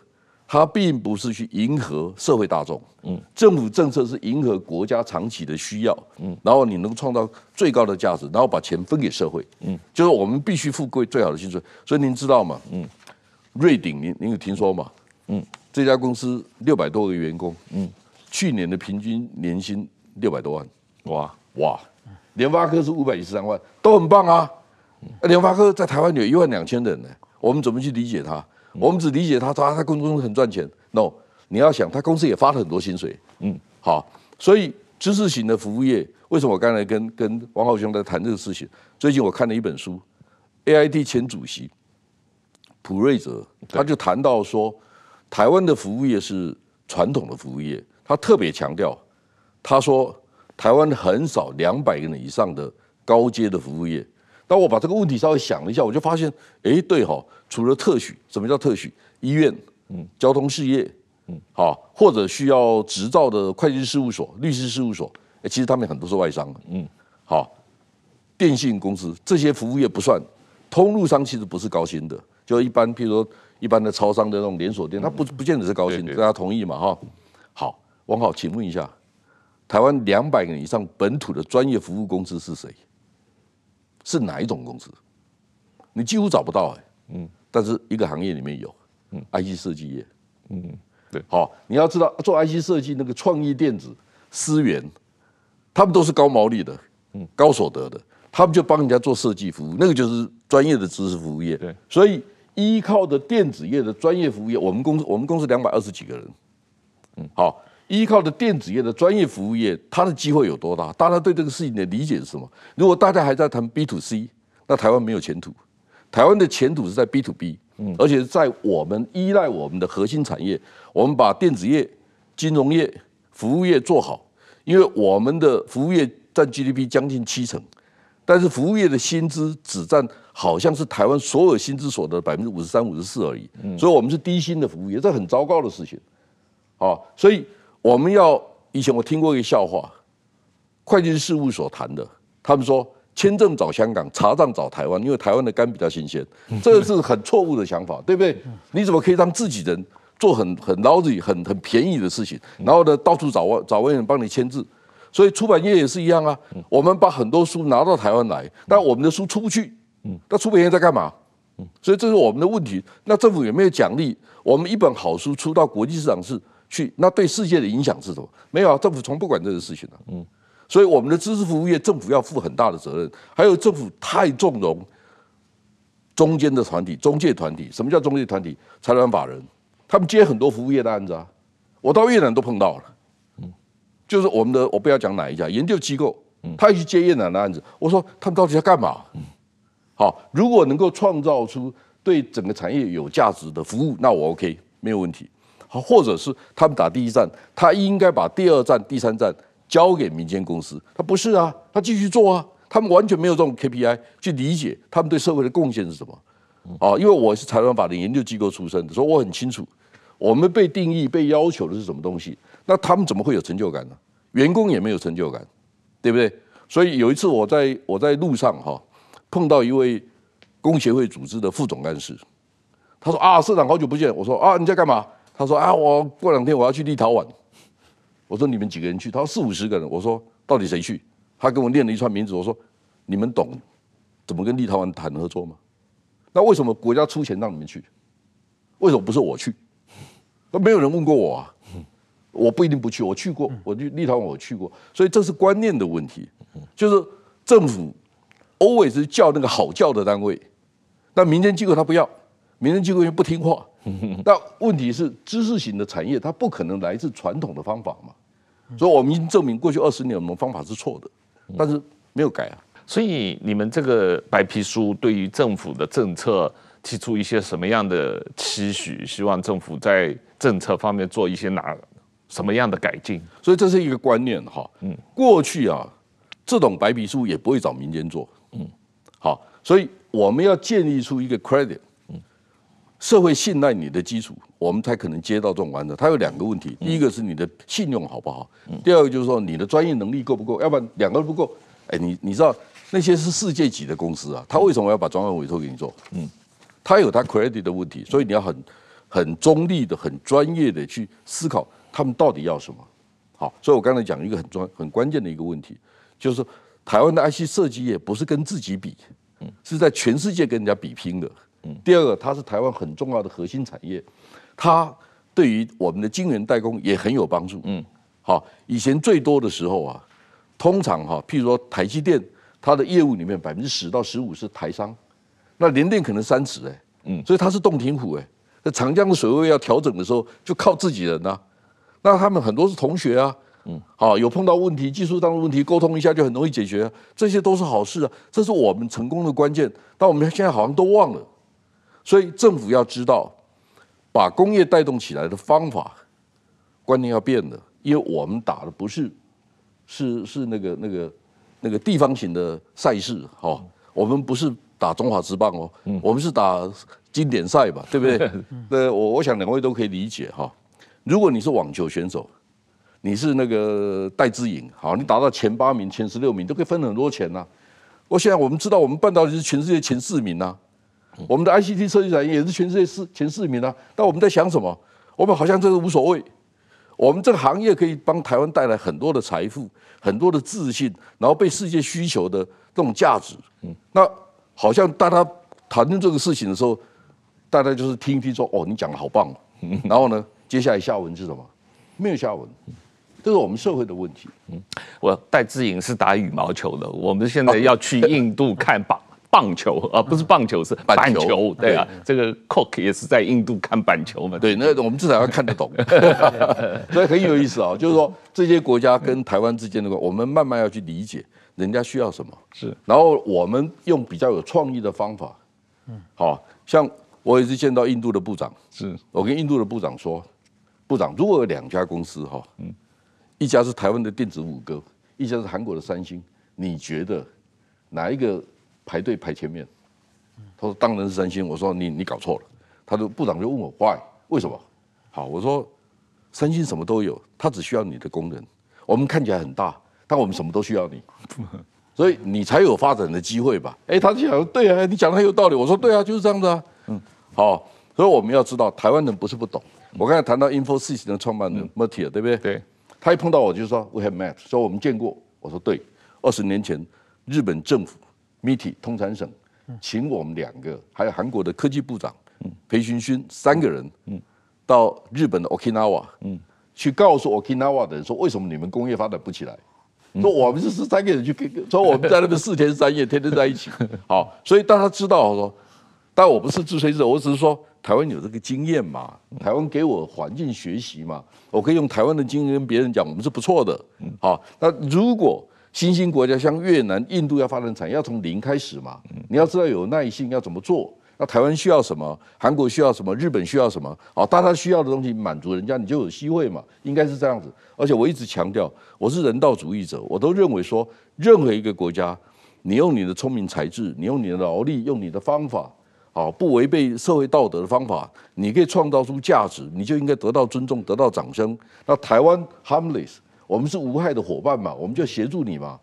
它并不是去迎合社会大众，嗯，政府政策是迎合国家长期的需要，嗯，然后你能创造最高的价值，然后把钱分给社会，嗯，就是我们必须富贵最好的薪水。所以您知道吗？嗯，瑞鼎，您您有听说吗？嗯，这家公司六百多个员工，嗯，去年的平均年薪六百多万，哇哇，联发科是五百一十三万，都很棒啊。联发科在台湾有一万两千人呢，我们怎么去理解它？我们只理解他，他他公司很赚钱。no，你要想他公司也发了很多薪水。嗯，好，所以知识型的服务业，为什么我刚才跟跟王浩兄在谈这个事情？最近我看了一本书，AID 前主席普瑞泽他就谈到说，台湾的服务业是传统的服务业，他特别强调，他说台湾很少两百个人以上的高阶的服务业。当我把这个问题稍微想了一下，我就发现，哎，对哈，除了特许，什么叫特许？医院、嗯，交通事业，嗯，好，或者需要执照的会计事务所、律师事务所，哎，其实他们很多是外商，嗯，好，电信公司这些服务业不算，通路商其实不是高薪的，就一般，譬如说一般的超商的那种连锁店，它不不见得是高薪的，大家同意嘛？哈，好，王浩，请问一下，台湾两百个以上本土的专业服务公司是谁？是哪一种公司？你几乎找不到哎、欸，嗯，但是一个行业里面有，嗯，IC 设计业，嗯，对，好，你要知道做 IC 设计那个创意电子、思源，他们都是高毛利的，嗯，高所得的，他们就帮人家做设计服务，那个就是专业的知识服务业，对，所以依靠的电子业的专业服务业，我们公司我们公司两百二十几个人，嗯，好。依靠的电子业的专业服务业，它的机会有多大？大家对这个事情的理解是什么？如果大家还在谈 B to C，那台湾没有前途。台湾的前途是在 B to B，嗯，而且在我们依赖我们的核心产业，我们把电子业、金融业、服务业做好，因为我们的服务业占 GDP 将近七成，但是服务业的薪资只占好像是台湾所有薪资所得百分之五十三、五十四而已，所以我们是低薪的服务业，这很糟糕的事情，啊，所以。我们要以前我听过一个笑话，会计师事务所谈的，他们说签证找香港，查账找台湾，因为台湾的肝比较新鲜，这个是很错误的想法，对不对？你怎么可以让自己人做很很 lousy 很很便宜的事情，然后呢到处找外找外人帮你签字？所以出版业也是一样啊，我们把很多书拿到台湾来，但我们的书出不去，那出版业在干嘛？所以这是我们的问题。那政府有没有奖励？我们一本好书出到国际市场是？去那对世界的影响是什么？没有啊，政府从不管这个事情的。嗯，所以我们的知识服务业，政府要负很大的责任。还有政府太纵容中间的团体、中介团体。什么叫中介团体？财团法人，他们接很多服务业的案子啊。我到越南都碰到了。嗯，就是我们的，我不要讲哪一家研究机构，他去接越南的案子。我说他们到底要干嘛？好，如果能够创造出对整个产业有价值的服务，那我 OK，没有问题。好，或者是他们打第一站，他应该把第二站、第三站交给民间公司。他不是啊，他继续做啊。他们完全没有这种 KPI 去理解他们对社会的贡献是什么。啊，因为我是财团法的研究机构出身的，所以我很清楚，我们被定义、被要求的是什么东西。那他们怎么会有成就感呢？员工也没有成就感，对不对？所以有一次我在我在路上哈碰到一位工协会组织的副总干事，他说啊，社长好久不见。我说啊，你在干嘛？他说啊，我过两天我要去立陶宛。我说你们几个人去？他说四五十个人。我说到底谁去？他跟我念了一串名字。我说你们懂怎么跟立陶宛谈合作吗？那为什么国家出钱让你们去？为什么不是我去？那没有人问过我啊！我不一定不去，我去过，我去立陶宛我去过，所以这是观念的问题。就是政府 always 是叫那个好叫的单位，但民间机构他不要，民间机构又不听话。那问题是知识型的产业，它不可能来自传统的方法嘛。所以我们已经证明过去二十年我们方法是错的，但是没有改啊。所以你们这个白皮书对于政府的政策提出一些什么样的期许？希望政府在政策方面做一些哪什么样的改进？所以这是一个观念哈。嗯，过去啊，这种白皮书也不会找民间做。嗯，好，所以我们要建立出一个 credit，嗯，社会信赖你的基础，我们才可能接到这种案子。它有两个问题，第一个是你的信用好不好？第二个就是说你的专业能力够不够？要不然两个都不够，哎，你你知道。那些是世界级的公司啊，他为什么要把专案委托给你做？嗯，他有他 credit 的问题，所以你要很很中立的、很专业的去思考他们到底要什么。好，所以我刚才讲一个很专很关键的一个问题，就是台湾的 IC 设计业不是跟自己比，嗯，是在全世界跟人家比拼的。嗯，第二个，它是台湾很重要的核心产业，它对于我们的晶圆代工也很有帮助。嗯，好，以前最多的时候啊，通常哈，譬如说台积电。它的业务里面百分之十到十五是台商，那联电可能三十哎，嗯，所以它是洞庭湖哎，在长江的水位要调整的时候，就靠自己人呐、啊。那他们很多是同学啊，嗯，好，有碰到问题，技术上的问题，沟通一下就很容易解决、啊，这些都是好事啊，这是我们成功的关键。但我们现在好像都忘了，所以政府要知道，把工业带动起来的方法，观念要变的，因为我们打的不是，是是那个那个。那个地方型的赛事，哈，我们不是打中华之棒哦，我们是打经典赛吧，对不对？那我我想两位都可以理解哈。如果你是网球选手，你是那个戴资颖，好，你打到前八名、前十六名，都可以分很多钱呐。我现在我们知道，我们半导体是全世界前四名呐，我们的 ICT 设计产业也是全世界四前四名呐。但我们在想什么？我们好像这个无所谓。我们这个行业可以帮台湾带来很多的财富，很多的自信，然后被世界需求的这种价值。嗯，那好像大家谈论这个事情的时候，大家就是听一听说，哦，你讲的好棒。然后呢，接下来下文是什么？没有下文，这是我们社会的问题。嗯，我戴志颖是打羽毛球的，我们现在要去印度 看棒。棒球啊，不是棒球，是板球，球。对啊，对这个 Cook 也是在印度看板球嘛。对，那我们至少要看得懂，所以很有意思啊。就是说，这些国家跟台湾之间的关，我们慢慢要去理解人家需要什么。是，然后我们用比较有创意的方法。嗯，好像我也是见到印度的部长，是我跟印度的部长说，部长，如果有两家公司哈，嗯，一家是台湾的电子五哥，一家是韩国的三星，你觉得哪一个？排队排前面，他说当然是三星。我说你你搞错了。他的部长就问我 why 为什么？好，我说三星什么都有，他只需要你的功能。我们看起来很大，但我们什么都需要你，所以你才有发展的机会吧？哎，他就讲对啊，你讲的很有道理。我说对啊，就是这样子啊。嗯，好，所以我们要知道，台湾人不是不懂。我刚才谈到 Infosys 的创办人 Murthy 对不对？对，他一碰到我就说 We have met，说我们见过。我说对，二十年前日本政府。MITI 通产省，请我们两个，还有韩国的科技部长裴勋勋三个人，到日本的 Okinawa，去告诉 Okinawa 的人说，为什么你们工业发展不起来？说我们是十三个人去，说我们在那边四天三夜，天天在一起。好，所以大家知道说，但我不是自吹自擂，我只是说台湾有这个经验嘛，台湾给我环境学习嘛，我可以用台湾的经验跟别人讲，我们是不错的。好，那如果。新兴国家像越南、印度要发展产业，要从零开始嘛。你要知道有耐心，要怎么做？那台湾需要什么？韩国需要什么？日本需要什么？好，大家需要的东西满足人家，你就有机会嘛。应该是这样子。而且我一直强调，我是人道主义者，我都认为说，任何一个国家，你用你的聪明才智，你用你的劳力，用你的方法，啊，不违背社会道德的方法，你可以创造出价值，你就应该得到尊重，得到掌声。那台湾 harmless。我们是无害的伙伴嘛，我们就协助你嘛。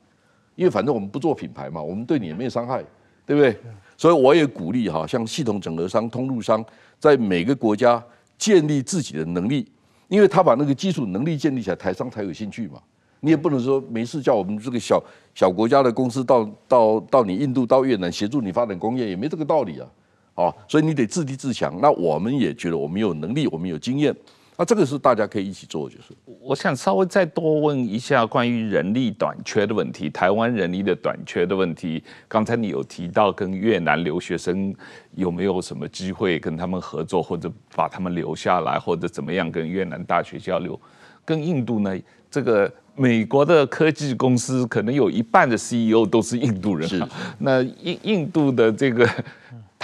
因为反正我们不做品牌嘛，我们对你也没有伤害，对不对？所以我也鼓励哈，像系统整合商、通路商，在每个国家建立自己的能力，因为他把那个基础能力建立起来，台商才有兴趣嘛。你也不能说没事叫我们这个小小国家的公司到到到你印度、到越南协助你发展工业，也没这个道理啊。好，所以你得自立自强。那我们也觉得我们有能力，我们有经验。那这个是大家可以一起做，就是。我想稍微再多问一下关于人力短缺的问题，台湾人力的短缺的问题。刚才你有提到跟越南留学生有没有什么机会跟他们合作，或者把他们留下来，或者怎么样跟越南大学交流？跟印度呢？这个美国的科技公司可能有一半的 CEO 都是印度人。是。那印印度的这个。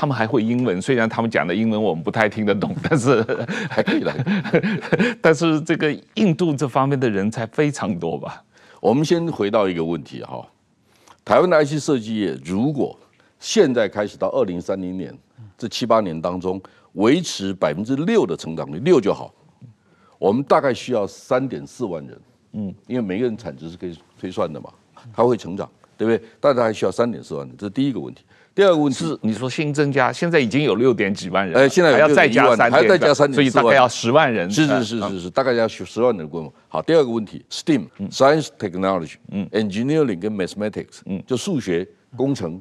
他们还会英文，虽然他们讲的英文我们不太听得懂，但是还可以来。但是这个印度这方面的人才非常多吧？我们先回到一个问题哈，台湾的 IC 设计业如果现在开始到二零三零年这七八年当中维持百分之六的成长率，六就好，我们大概需要三点四万人。嗯，因为每个人产值是可以推算的嘛，他会成长，对不对？大概还需要三点四万人，这是第一个问题。第二个问题是，你说新增加，现在已经有六点几万人，哎，现在还要再加三，还要再加三，所以大概要十万人。是是是是是，大概要十万人规模。好，第二个问题，STEAM，Science Technology，嗯，Engineering 跟 Mathematics，嗯，就数学、工程，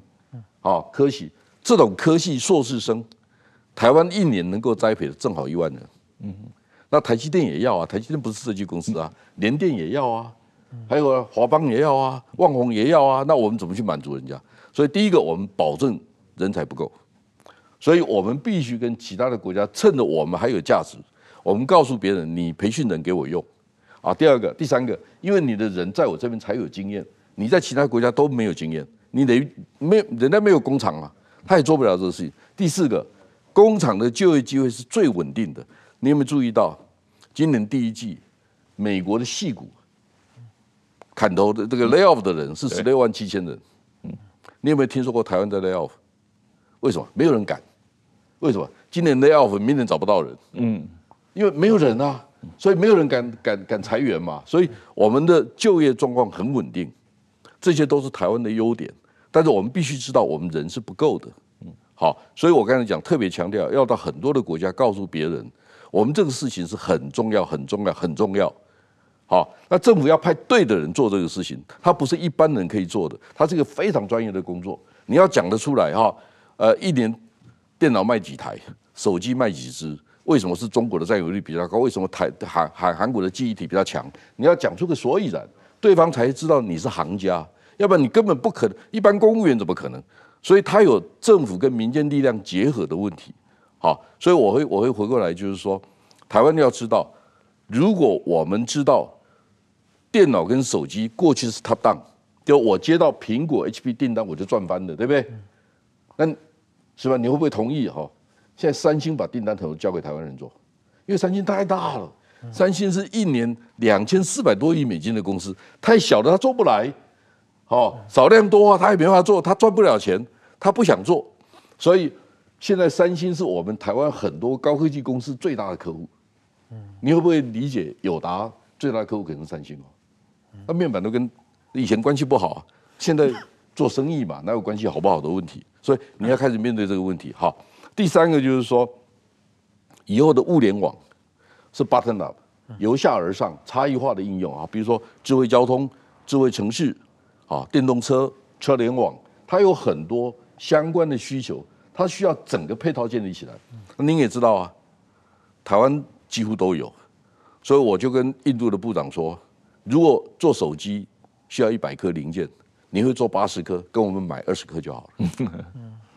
好，科系这种科系硕士生，台湾一年能够栽培的正好一万人。嗯，那台积电也要啊，台积电不是设计公司啊，联电也要啊，还有华邦也要啊，旺宏也要啊，那我们怎么去满足人家？所以第一个，我们保证人才不够，所以我们必须跟其他的国家趁着我们还有价值，我们告诉别人，你培训人给我用，啊，第二个、第三个，因为你的人在我这边才有经验，你在其他国家都没有经验，你得没人家没有工厂啊，他也做不了这个事情。第四个，工厂的就业机会是最稳定的，你有没有注意到，今年第一季，美国的矽谷砍头的这个 lay off 的人是十六万七千人。嗯你有没有听说过台湾在 lay off？为什么没有人敢？为什么今年 lay off，明年找不到人？嗯，因为没有人啊，所以没有人敢敢敢裁员嘛。所以我们的就业状况很稳定，这些都是台湾的优点。但是我们必须知道，我们人是不够的。嗯，好，所以我刚才讲特别强调，要到很多的国家告诉别人，我们这个事情是很重要、很重要、很重要。好，那政府要派对的人做这个事情，他不是一般人可以做的，他是一个非常专业的工作。你要讲得出来哈，呃，一年电脑卖几台，手机卖几只，为什么是中国的占有率比较高？为什么台韩韩韩国的记忆体比较强？你要讲出个所以然，对方才知道你是行家，要不然你根本不可能。一般公务员怎么可能？所以他有政府跟民间力量结合的问题。好，所以我会我会回过来，就是说，台湾要知道，如果我们知道。电脑跟手机过去是 top down，就我接到苹果 HP 订单我就赚翻了，对不对？那是吧？你会不会同意哈？现在三星把订单头交给台湾人做，因为三星太大了，三星是一年两千四百多亿美金的公司，太小了他做不来，哦少量多啊，他也没法做，他赚不了钱，他不想做，所以现在三星是我们台湾很多高科技公司最大的客户。你会不会理解友达最大的客户可能是三星哦？那面板都跟以前关系不好，现在做生意嘛，哪有关系好不好的问题？所以你要开始面对这个问题。好，第三个就是说，以后的物联网是 button up，由下而上，差异化的应用啊，比如说智慧交通、智慧城市啊、电动车、车联网，它有很多相关的需求，它需要整个配套建立起来。那您也知道啊，台湾几乎都有，所以我就跟印度的部长说。如果做手机需要一百颗零件，你会做八十颗，跟我们买二十颗就好了。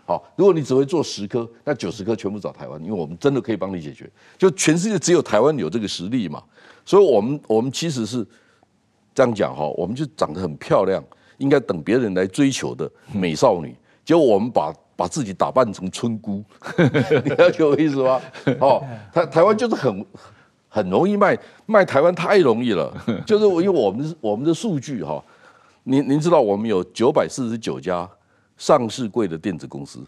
好，如果你只会做十颗，那九十颗全部找台湾，因为我们真的可以帮你解决。就全世界只有台湾有这个实力嘛，所以我们我们其实是这样讲哈，我们就长得很漂亮，应该等别人来追求的美少女，结果我们把把自己打扮成村姑，你了解我意思吗？哦，台台湾就是很。很容易卖卖台湾太容易了，就是因为我们我们的数据哈，您您知道我们有九百四十九家上市柜的电子公司，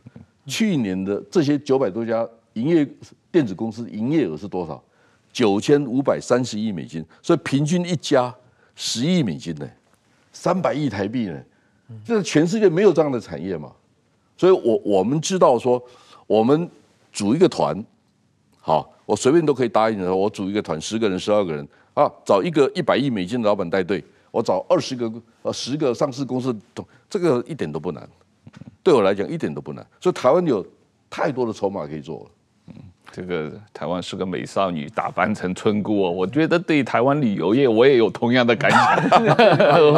去年的这些九百多家营业电子公司营业额是多少？九千五百三十亿美金，所以平均一家十亿美金呢，三百亿台币呢，这全世界没有这样的产业嘛，所以我我们知道说，我们组一个团，好，我随便都可以答应的。我组一个团，十个人、十二个人啊，找一个一百亿美金的老板带队，我找二十个呃十个上市公司，这个一点都不难，对我来讲一点都不难。所以台湾有太多的筹码可以做了。这个台湾是个美少女打扮成村姑哦，我觉得对台湾旅游业我也有同样的感想。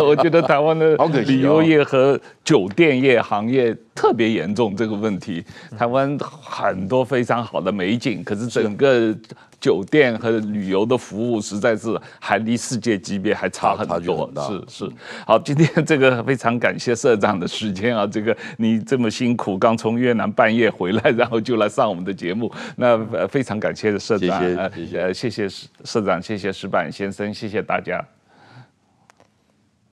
我觉得台湾的旅游业和酒店业行业特别严重这个问题。台湾很多非常好的美景，可是整个。酒店和旅游的服务实在是还离世界级别还差很多，是是。好，今天这个非常感谢社长的时间啊，这个你这么辛苦，刚从越南半夜回来，然后就来上我们的节目，那非常感谢社长，谢谢谢谢社长，谢谢石板先生，谢谢大家。